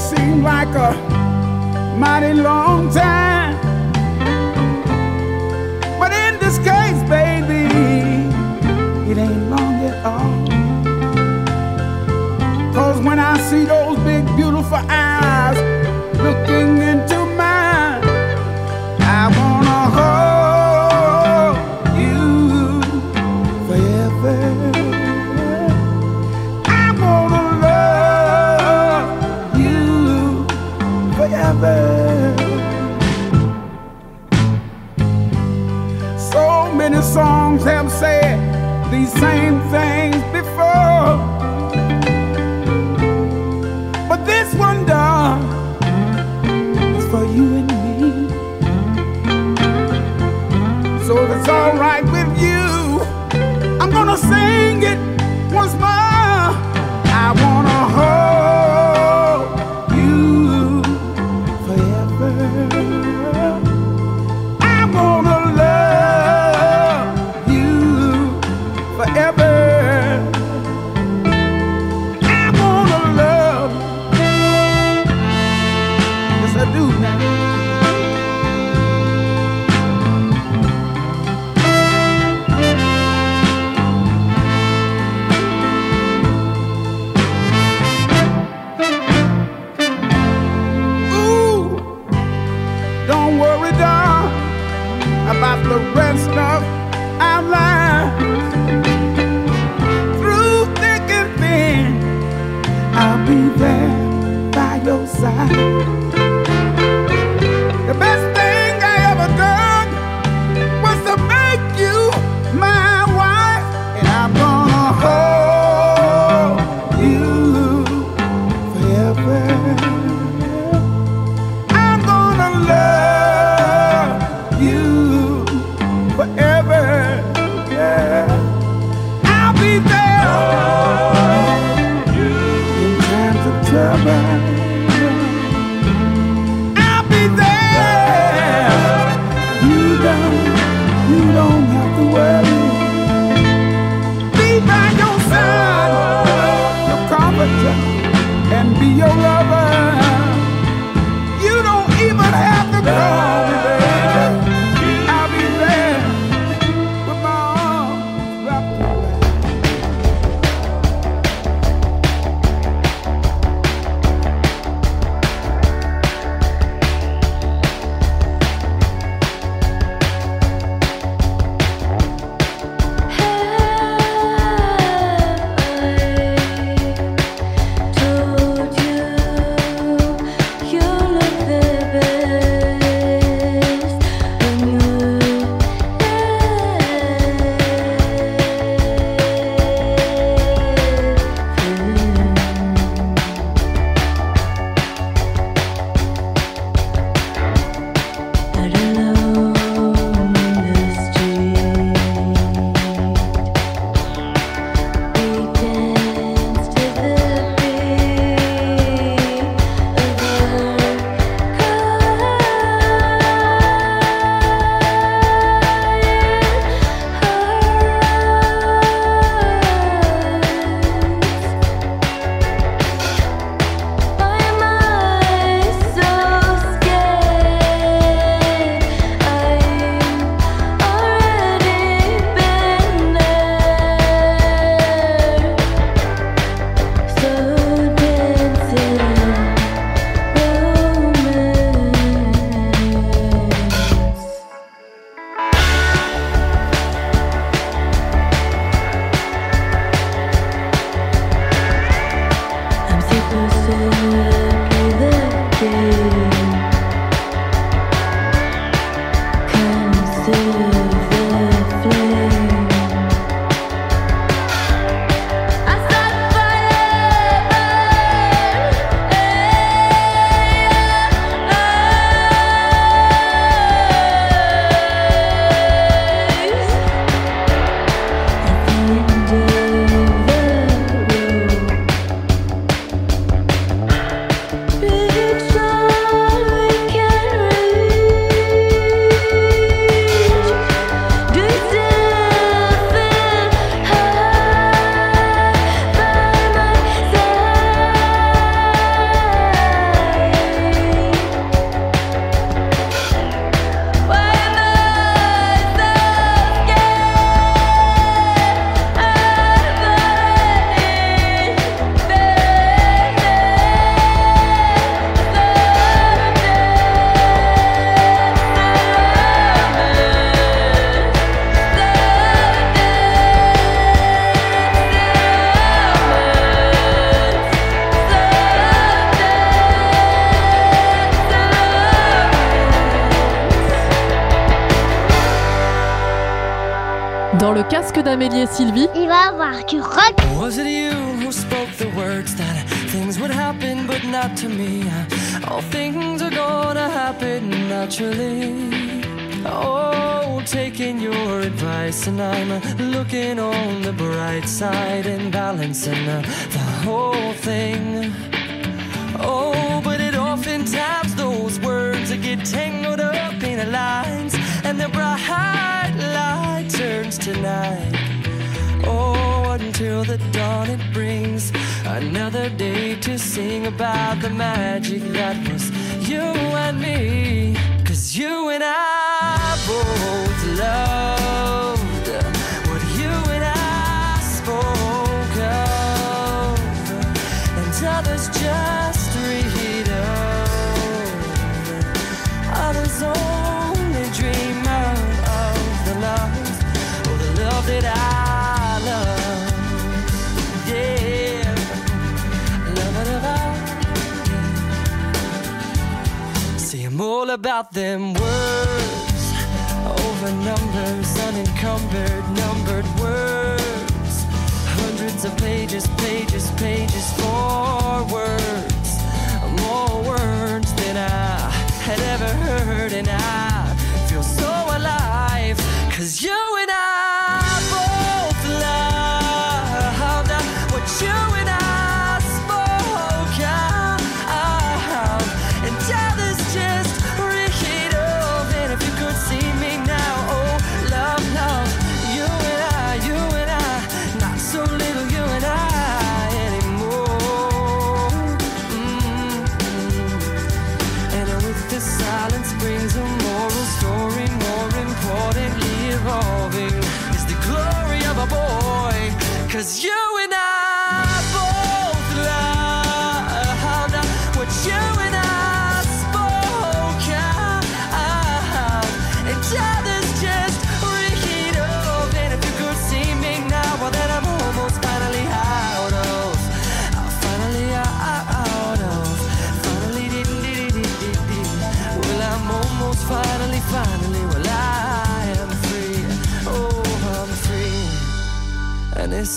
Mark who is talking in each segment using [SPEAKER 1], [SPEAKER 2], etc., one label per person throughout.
[SPEAKER 1] seemed like a mighty long time. all right with you. I'm gonna sing it once more. the rest of our. Through thick and thin, I'll be there by your side. your
[SPEAKER 2] Dans le casque d'Amélie et Sylvie,
[SPEAKER 3] Il va avoir du rock.
[SPEAKER 4] Was it you who spoke the words that things would happen, but not to me? All things are gonna happen naturally. Oh, taking your advice, and I'm looking on the bright side and balancing the whole thing. Oh, but it oftentimes those words that get tangled up in the lines, and the bright light turns to night. Oh, until the dawn it brings another day to sing about the magic that was you and me. Cause you and I both loved about them words, over numbers, unencumbered, numbered words, hundreds of pages, pages, pages for words, more words than I had ever heard, and I feel so alive, cause you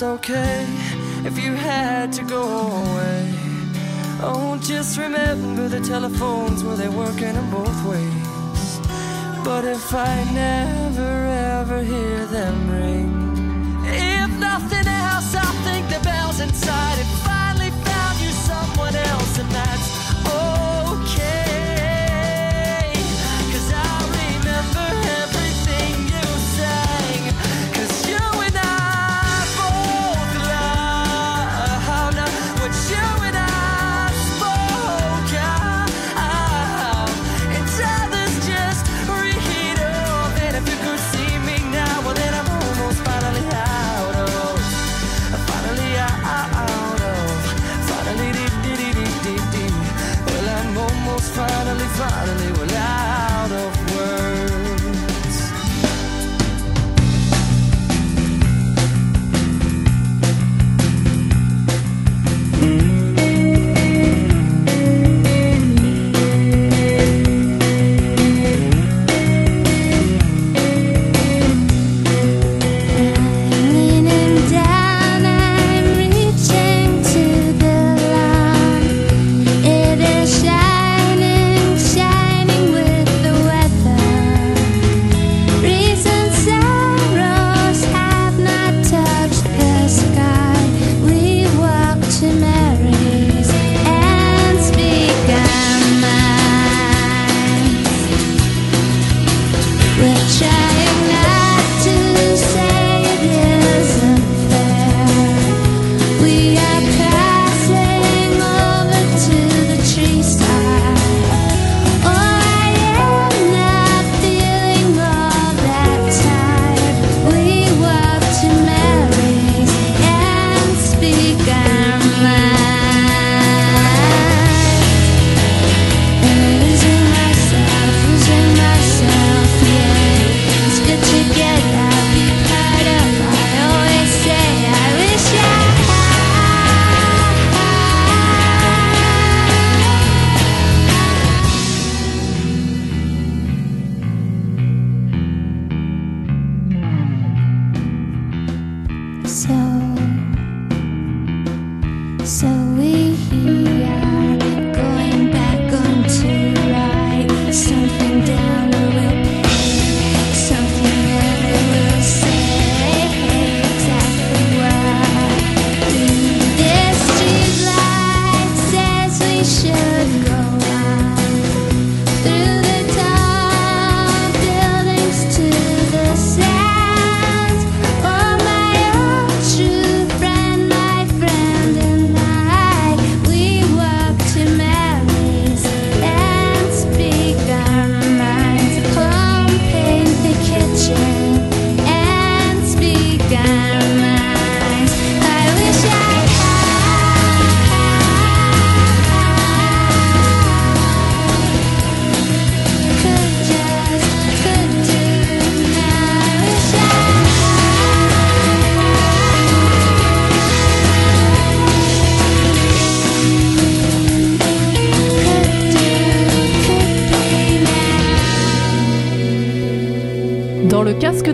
[SPEAKER 4] it's okay if you had to go away. Oh, just remember the telephones were they working in both ways. But if I never ever hear them ring,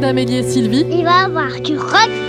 [SPEAKER 2] d'Amélie et Sylvie,
[SPEAKER 4] Il va avoir du rock.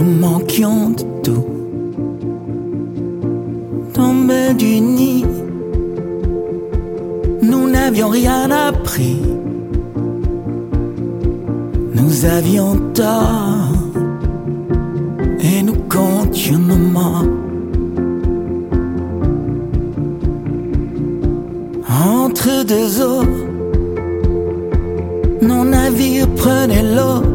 [SPEAKER 5] Nous manquions de tout. Tombés du nid, nous n'avions rien appris, nous avions tort et nous comptions nos morts. Entre deux eaux, nos navires prenaient l'eau,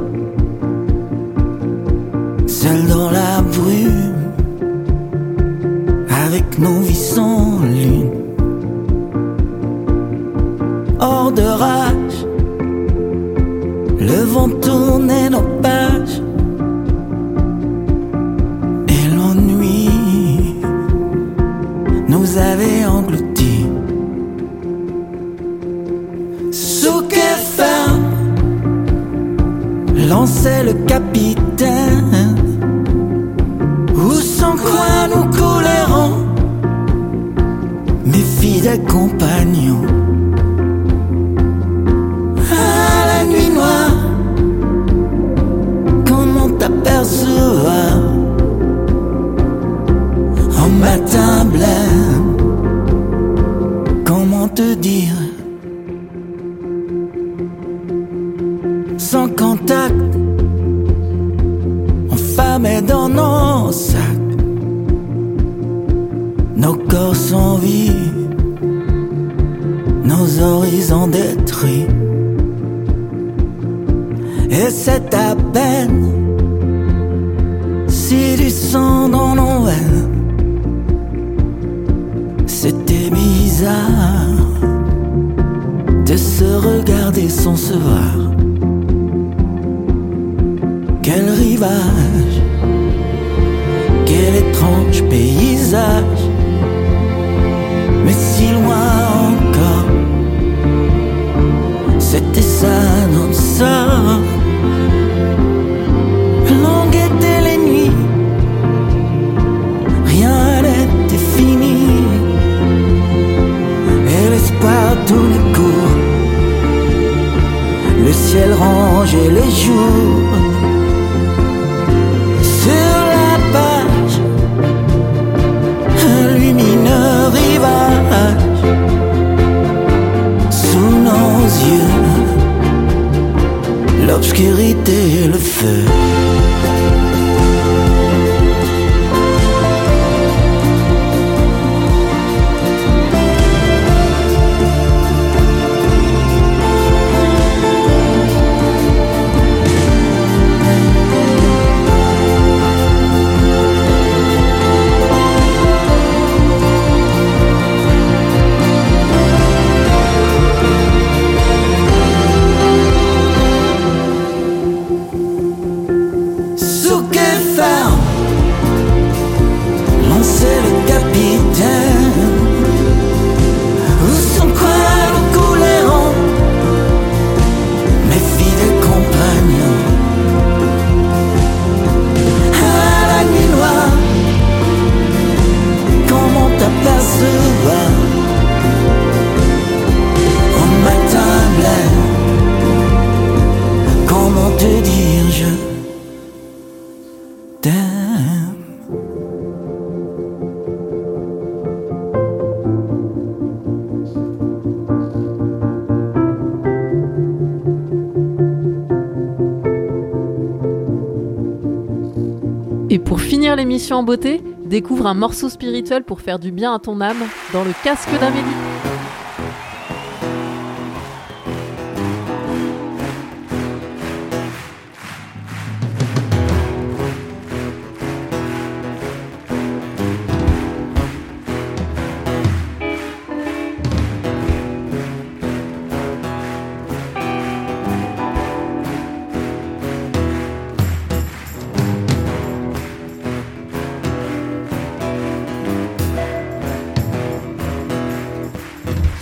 [SPEAKER 5] nos corps sont vides, nos horizons détruits. Et c'est à peine si du sang dans nos veines. C'était bizarre de se regarder sans se voir. Quel rivage, étrange paysage, mais si loin encore. C'était ça notre sort.
[SPEAKER 2] L'émission en beauté, découvre un morceau spirituel pour faire du bien à ton âme dans le casque d'Amélie.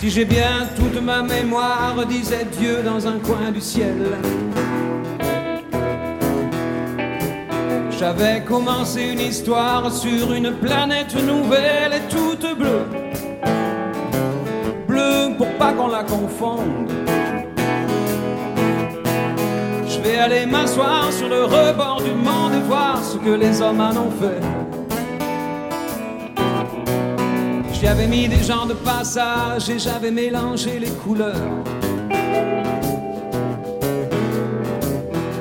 [SPEAKER 6] Si j'ai bien toute ma mémoire, disait Dieu dans un coin du ciel. J'avais commencé une histoire sur une planète nouvelle et toute bleue. Bleue pour pas qu'on la confonde. Je vais aller m'asseoir sur le rebord du monde et voir ce que les hommes en ont fait. J'y avais mis des gens de passage et j'avais mélangé les couleurs.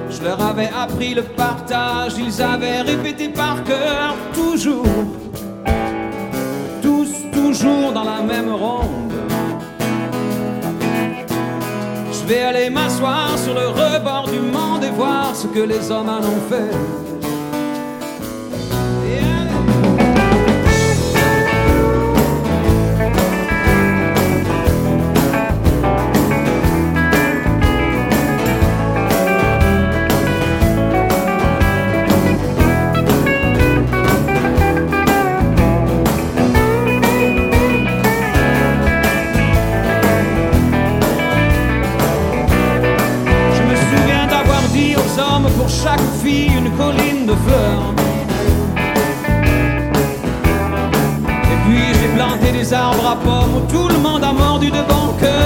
[SPEAKER 6] Je leur avais appris le partage, ils avaient répété par cœur toujours, tous toujours dans la même ronde. Je vais aller m'asseoir sur le rebord du monde et voir ce que les hommes en ont fait. chaque fille une colline de fleurs. Et puis j'ai planté des arbres à pommes où tout le monde a mordu de bon cœur.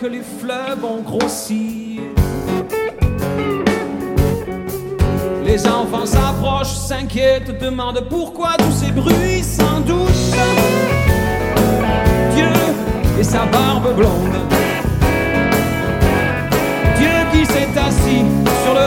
[SPEAKER 6] Que les fleuves ont grossi. Les enfants s'approchent, s'inquiètent, demandent pourquoi tous ces bruits, sans doute. Dieu et sa barbe blonde. Dieu qui s'est assis sur
[SPEAKER 2] le